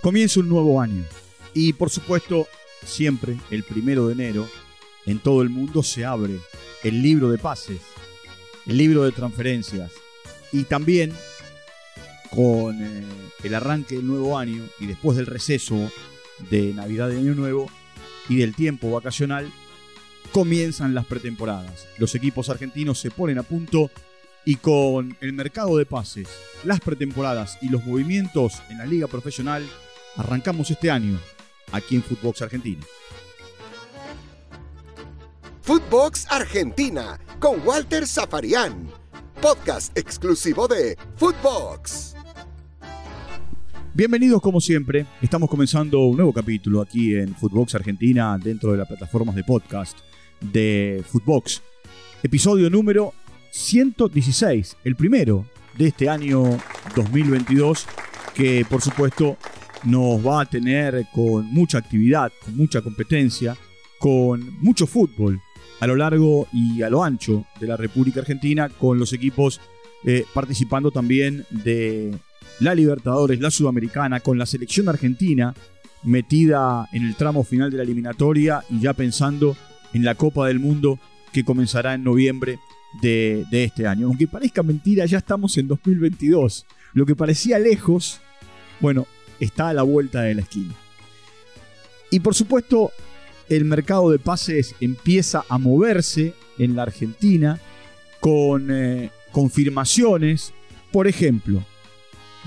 Comienza un nuevo año y por supuesto siempre el primero de enero en todo el mundo se abre el libro de pases, el libro de transferencias y también con eh, el arranque del nuevo año y después del receso de Navidad de Año Nuevo y del tiempo vacacional comienzan las pretemporadas. Los equipos argentinos se ponen a punto y con el mercado de pases, las pretemporadas y los movimientos en la liga profesional Arrancamos este año aquí en Footbox Argentina. Footbox Argentina con Walter Zafarian, podcast exclusivo de Footbox. Bienvenidos como siempre, estamos comenzando un nuevo capítulo aquí en Footbox Argentina dentro de las plataformas de podcast de Footbox. Episodio número 116, el primero de este año 2022 que por supuesto nos va a tener con mucha actividad, con mucha competencia, con mucho fútbol a lo largo y a lo ancho de la República Argentina, con los equipos eh, participando también de la Libertadores, la Sudamericana, con la selección argentina metida en el tramo final de la eliminatoria y ya pensando en la Copa del Mundo que comenzará en noviembre de, de este año. Aunque parezca mentira, ya estamos en 2022. Lo que parecía lejos, bueno, está a la vuelta de la esquina. Y por supuesto, el mercado de pases empieza a moverse en la Argentina con eh, confirmaciones. Por ejemplo,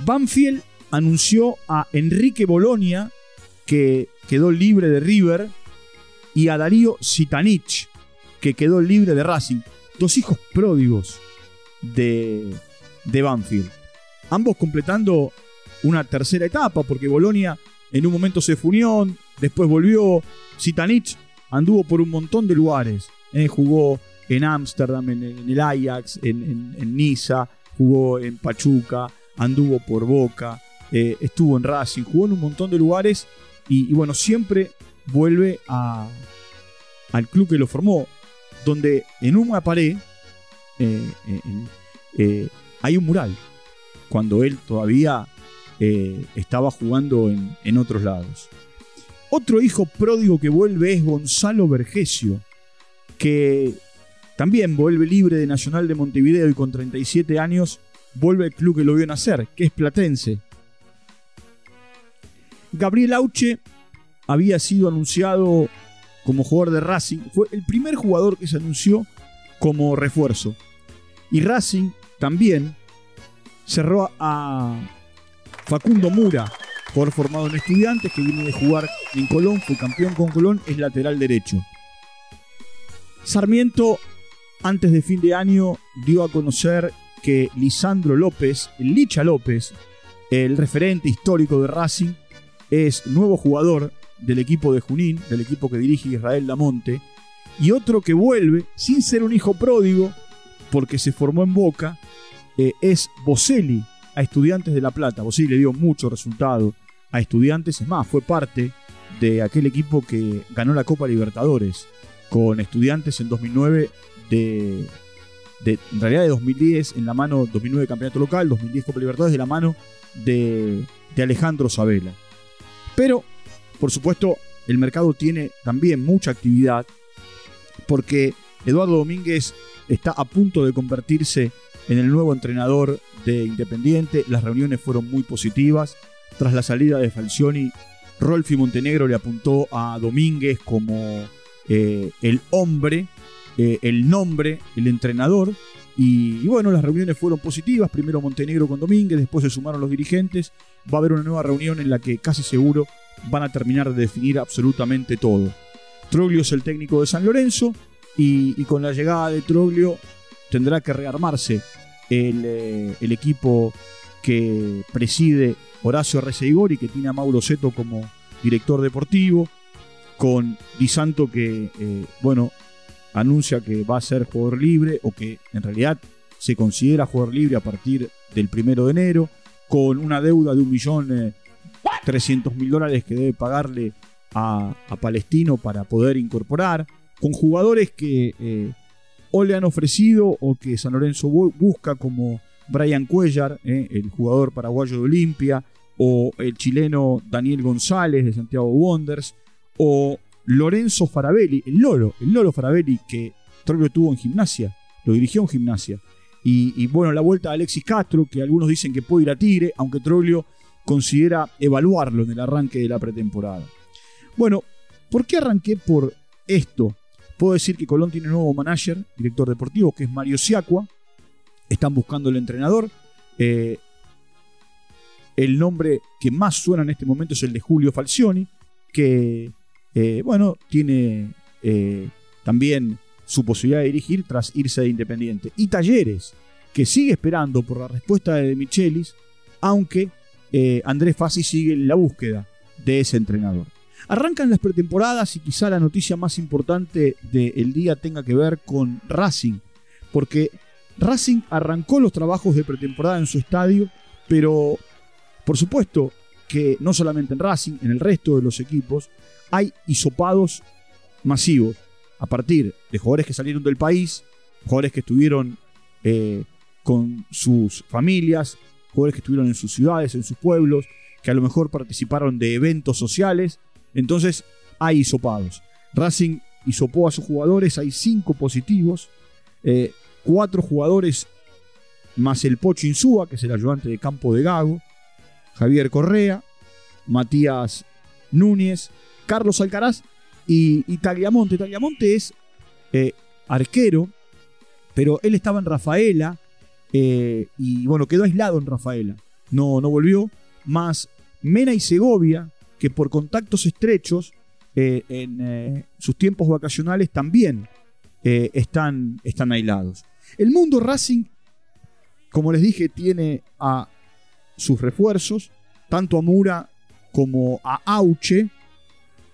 Banfield anunció a Enrique Bolonia, que quedó libre de River, y a Darío Sitanich, que quedó libre de Racing. Dos hijos pródigos de, de Banfield. Ambos completando una tercera etapa, porque Bolonia en un momento se funió, después volvió. Sitanich anduvo por un montón de lugares. Eh, jugó en Ámsterdam, en, el Ajax, en, Niza, jugó en Pachuca, anduvo por Boca, eh, estuvo en Racing, jugó en un montón de lugares y, bueno, siempre vuelve a, al club que lo formó, donde en una pared eh, hay un mural, cuando él todavía estaba jugando en, otros lados. Otro hijo pródigo que vuelve es Gonzalo Vergesio, que también vuelve libre de Nacional de Montevideo y con 37 años vuelve al club que lo vio nacer, que es Platense. Gabriel Auche había sido anunciado como jugador de Racing, fue el primer jugador que se anunció como refuerzo. Y Racing también cerró a Facundo Mura, por formado en Estudiantes, que viene de jugar en Colón, fue campeón con Colón, es lateral derecho. Sarmiento, antes de fin de año, dio a conocer que Lisandro López, Licha López, el referente histórico de Racing, es nuevo jugador del equipo de Junín, del equipo que dirige Israel Lamonte, y otro que vuelve, sin ser un hijo pródigo, porque se formó en Boca, eh, es Boselli, a Estudiantes de La Plata. Vos sí le dio mucho resultado a Estudiantes. Es más, fue parte de aquel equipo que ganó la Copa Libertadores con Estudiantes en 2009 de, en realidad de 2010 en la mano 2009 campeonato local, 2010 Copa Libertadores de la mano de, de Alejandro Sabela. Pero, por supuesto, el mercado tiene también mucha actividad porque Eduardo Domínguez está a punto de convertirse en el nuevo entrenador de Independiente. Las reuniones fueron muy positivas. Tras la salida de Falcioni, Rolfi Montenegro le apuntó a Domínguez como eh, el hombre, eh, el nombre, el entrenador. Y, bueno, las reuniones fueron positivas. Primero Montenegro con Domínguez, después se sumaron los dirigentes. Va a haber una nueva reunión en la que casi seguro van a terminar de definir absolutamente todo. Troglio es el técnico de San Lorenzo y, y con la llegada de Troglio tendrá que rearmarse eh, el, equipo que preside Horacio Receigori, que tiene a Mauro Seto como director deportivo, con Di Santo que, eh, bueno, anuncia que va a ser jugador libre o que en realidad se considera jugador libre a partir del primero de enero, con una deuda de un millón eh, trescientos mil dólares que debe pagarle a, Palestino para poder incorporar, con jugadores que o le han ofrecido o que San Lorenzo busca como Brian Cuellar, eh, el jugador paraguayo de Olimpia, o el chileno Daniel González de Santiago Wonders, o Lorenzo Farabelli, el Lolo, el Lolo Farabelli que Troglio tuvo en gimnasia, lo dirigió en gimnasia. Y, bueno, la vuelta de Alexis Castro, que algunos dicen que puede ir a Tigre, aunque Troglio considera evaluarlo en el arranque de la pretemporada. Bueno, ¿por qué arranqué por esto? Puedo decir que Colón tiene un nuevo manager, director deportivo, que es Mario Siacua. Están buscando el entrenador. Eh, el nombre que más suena en este momento es el de Julio Falcioni, que, eh, bueno, tiene eh, también su posibilidad de dirigir tras irse de Independiente. Y Talleres, que sigue esperando por la respuesta de Michelis, aunque Andrés Fassi sigue en la búsqueda de ese entrenador. Arrancan las pretemporadas y quizá la noticia más importante del día tenga que ver con Racing, porque Racing arrancó los trabajos de pretemporada en su estadio, pero por supuesto que no solamente en Racing, en el resto de los equipos, hay hisopados masivos a partir de jugadores que salieron del país, jugadores que estuvieron eh, con sus familias, jugadores que estuvieron en sus ciudades, en sus pueblos, que a lo mejor participaron de eventos sociales entonces hay hisopados. Racing hisopó a sus jugadores, hay cinco positivos, eh, cuatro jugadores más el Pocho Insúa, que es el ayudante de campo de Gago, Javier Correa, Matías Núñez, Carlos Alcaraz y, Tagliamonte. Tagliamonte es eh, arquero, pero él estaba en Rafaela eh, y bueno, quedó aislado en Rafaela. No, no volvió. Más Mena y Segovia, que por contactos estrechos eh, en eh, sus tiempos vacacionales también eh, están, están aislados. El mundo Racing, como les dije, tiene a sus refuerzos, tanto a Mura como a Auche.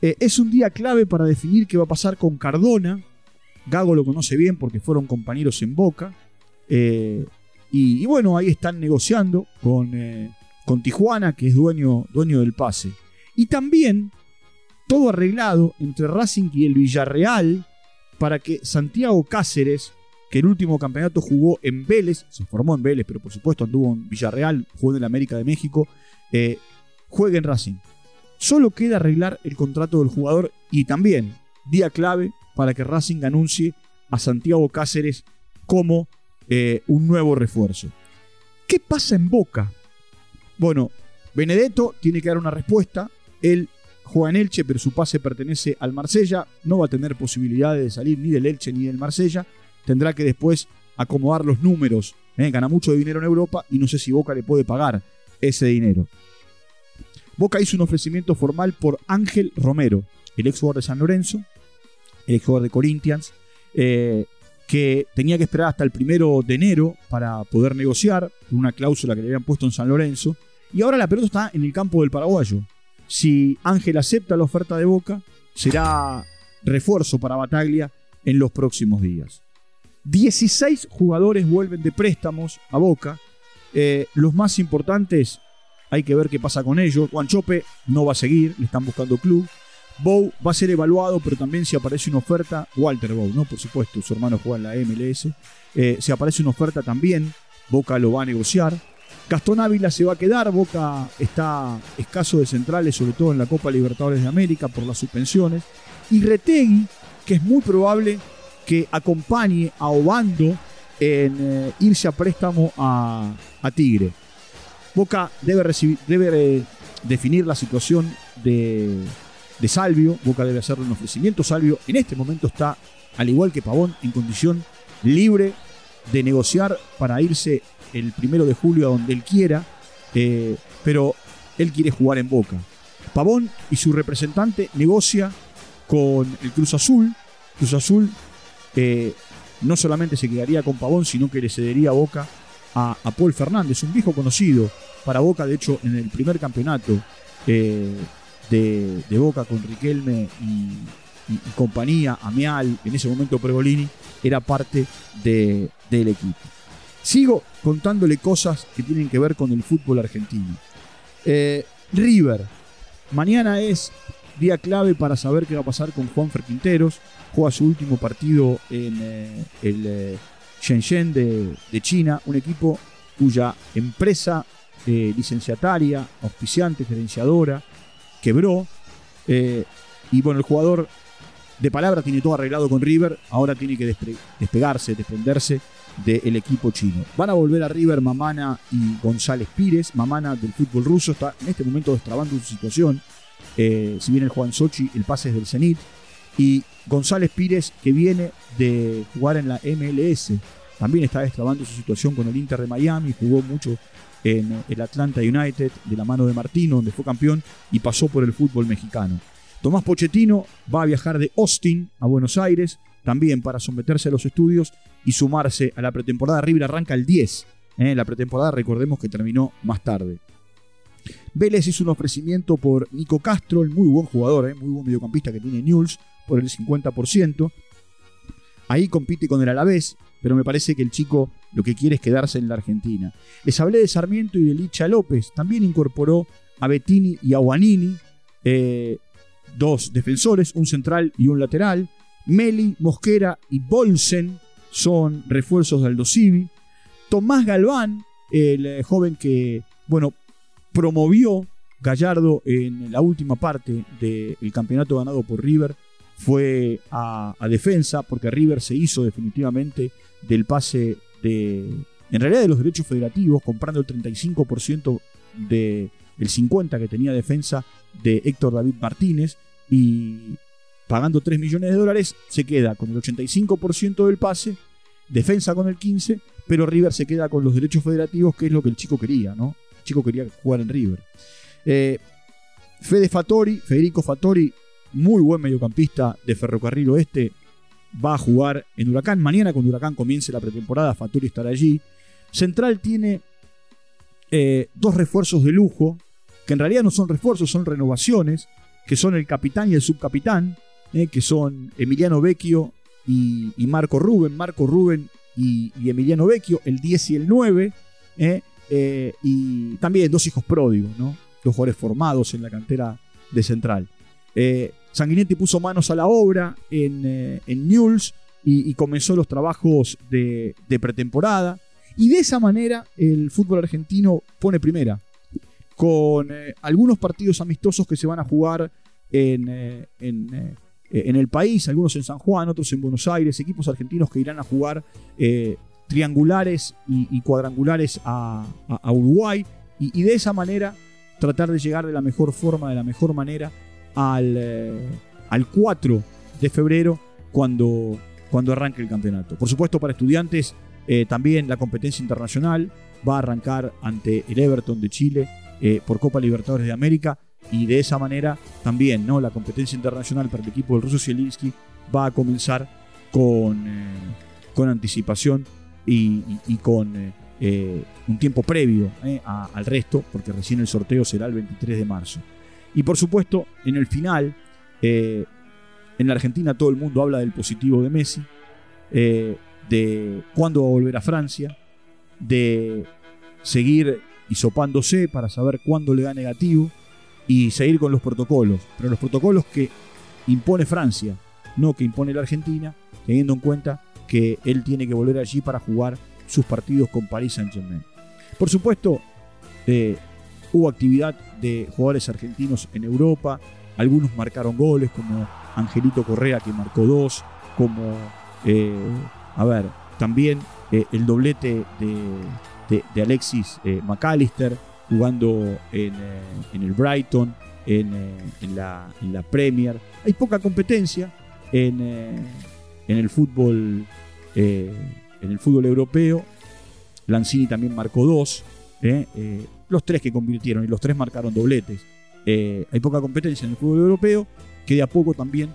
es un día clave para definir qué va a pasar con Cardona. Gago lo conoce bien porque fueron compañeros en Boca. y, bueno, ahí están negociando con, con Tijuana, que es dueño, dueño del pase. Y también todo arreglado entre Racing y el Villarreal para que Santiago Cáceres, que el último campeonato jugó en Vélez, se formó en Vélez, pero por supuesto anduvo en Villarreal, jugó en la América de México, eh, juegue en Racing. Solo queda arreglar el contrato del jugador y también día clave para que Racing anuncie a Santiago Cáceres como eh, un nuevo refuerzo. ¿Qué pasa en Boca? Bueno, Benedetto tiene que dar una respuesta. Él juega en Elche, pero su pase pertenece al Marsella. No va a tener posibilidades de salir ni del Elche ni del Marsella. Tendrá que después acomodar los números. ¿eh? Gana mucho dinero en Europa y no sé si Boca le puede pagar ese dinero. Boca hizo un ofrecimiento formal por Ángel Romero, el ex jugador de San Lorenzo, el ex jugador de Corinthians, eh, que tenía que esperar hasta el primero de enero para poder negociar una cláusula que le habían puesto en San Lorenzo. Y ahora la pelota está en el campo del paraguayo. Si Ángel acepta la oferta de Boca, será refuerzo para Bataglia en los próximos días. 16 jugadores vuelven de préstamos a Boca. Eh, los más importantes, hay que ver qué pasa con ellos. Juan Chope no va a seguir, le están buscando club. Bow va a ser evaluado, pero también si aparece una oferta, Walter Bow, ¿no? Por supuesto, su hermano juega en la MLS. Eh, si aparece una oferta también, Boca lo va a negociar. Gastón Ávila se va a quedar, Boca está escaso de centrales, sobre todo en la Copa Libertadores de América por las suspensiones. Y Retegui, que es muy probable que acompañe a Obando en eh, irse a préstamo a, Tigre. Boca debe, recibir, debe eh, definir la situación de, de Salvio. Boca debe hacerle un ofrecimiento. Salvio en este momento está, al igual que Pavón, en condición libre de negociar para irse el primero de julio a donde él quiera, eh, pero él quiere jugar en Boca. Pavón y su representante negocia con el Cruz Azul. Cruz Azul eh, no solamente se quedaría con Pavón, sino que le cedería a Boca a, Paul Fernández, un viejo conocido para Boca, de hecho, en el primer campeonato eh, de, Boca con Riquelme y, compañía, Ameal, en ese momento Pregolini, era parte del equipo. Sigo contándole cosas que tienen que ver con el fútbol argentino. Eh, River. Mañana es día clave para saber qué va a pasar con Juan Quinteros. Juega su último partido en eh, el eh, Shenzhen de, China, un equipo cuya empresa licenciataria, auspiciante, gerenciadora, quebró. Y bueno, el jugador de palabra tiene todo arreglado con River, ahora tiene que despegarse, desprenderse del equipo chino. Van a volver a River Mamana y González Pires. Mamana del fútbol ruso está en este momento destrabando su situación. Eh, si viene el Juan Sochi, el pase es del Zenit. Y González Pires, que viene de jugar en la MLS, también está destrabando su situación con el Inter de Miami. Jugó mucho en el Atlanta United de la mano de Martino, donde fue campeón y pasó por el fútbol mexicano. Tomás Pochettino va a viajar de Austin a Buenos Aires, también para someterse a los estudios y sumarse a la pretemporada. River arranca el 10. ¿eh? La pretemporada, recordemos que terminó más tarde. Vélez hizo un ofrecimiento por Nico Castro, el muy buen jugador, ¿eh? muy buen mediocampista que tiene Newell's, por el 50%. Ahí compite con el Alavés, pero me parece que el chico lo que quiere es quedarse en la Argentina. Les hablé de Sarmiento y de Licha López. También incorporó a Bettini y a Guanini. Eh, dos defensores, un central y un lateral. Meli, Mosquera y Bolsen son refuerzos de Aldo Civi. Tomás Galván, el eh, joven que, bueno, promovió Gallardo en la última parte del campeonato ganado por River, fue a, defensa, porque River se hizo definitivamente del pase de, en realidad de los derechos federativos, comprando el 35% del 50% que tenía defensa de Héctor David Martínez y pagando 3 millones de dólares, se queda con el 85% del pase, defensa con el 15%, pero River se queda con los derechos federativos, que es lo que el chico quería, ¿no? El chico quería jugar en River. Eh, Fede Fattori, Federico Fattori, muy buen mediocampista de Ferrocarril Oeste, va a jugar en Huracán. Mañana, cuando Huracán comience la pretemporada, Fattori estará allí. Central tiene eh, dos refuerzos de lujo, que en realidad no son refuerzos, son renovaciones que son el capitán y el subcapitán, eh, que son Emiliano Vecchio y, Marco Rubén, Marco Rubén y, Emiliano Vecchio, el 10 y el 9, eh, eh, y también dos hijos pródigos, dos jugadores formados en la cantera de Central. Sanguinetti puso manos a la obra en, en Newell's y, comenzó los trabajos de, pretemporada. Y de esa manera el fútbol argentino pone primera con eh, algunos partidos amistosos que se van a jugar en, eh, eh, en, el país, algunos en San Juan, otros en Buenos Aires, equipos argentinos que irán a jugar triangulares y, cuadrangulares a, Uruguay y, de esa manera tratar de llegar de la mejor forma, de la mejor manera al, al 4 de febrero cuando, cuando arranque el campeonato. Por supuesto, para estudiantes también la competencia internacional va a arrancar ante el Everton de Chile eh, por Copa Libertadores de América y de esa manera también ¿no? la competencia internacional para el equipo del ruso Zielinski va a comenzar con, eh, con anticipación y, con eh, un tiempo previo al resto, porque recién el sorteo será el 23 de marzo. Y por supuesto, en el final, en la Argentina todo el mundo habla del positivo de Messi, de cuándo va a volver a Francia, de seguir hisopándose para saber cuándo le da negativo y seguir con los protocolos. Pero los protocolos que impone Francia, no que impone la Argentina, teniendo en cuenta que él tiene que volver allí para jugar sus partidos con Paris Saint-Germain. Por supuesto, eh, hubo actividad de jugadores argentinos en Europa, algunos marcaron goles, como Angelito Correa que marcó dos, como, eh, a ver, también eh, el doblete de de, Alexis McAllister jugando en, eh, el Brighton, en, eh, en, la, Premier. Hay poca competencia en, el fútbol en el fútbol europeo. Lanzini también marcó dos. los tres que convirtieron y los tres marcaron dobletes. hay poca competencia en el fútbol europeo que de a poco también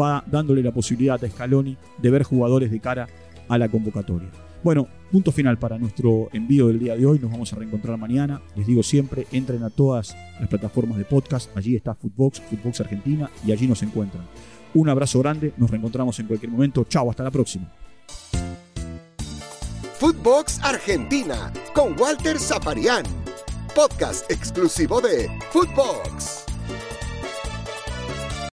va dándole la posibilidad a Scaloni de ver jugadores de cara a la convocatoria. Bueno, punto final para nuestro envío del día de hoy. Nos vamos a reencontrar mañana. Les digo siempre, entren a todas las plataformas de podcast. Allí está Footbox, Footbox Argentina, y allí nos encuentran. Un abrazo grande, nos reencontramos en cualquier momento. Chao, hasta la próxima. Footbox Argentina con Walter Zafarian, podcast exclusivo de Footbox.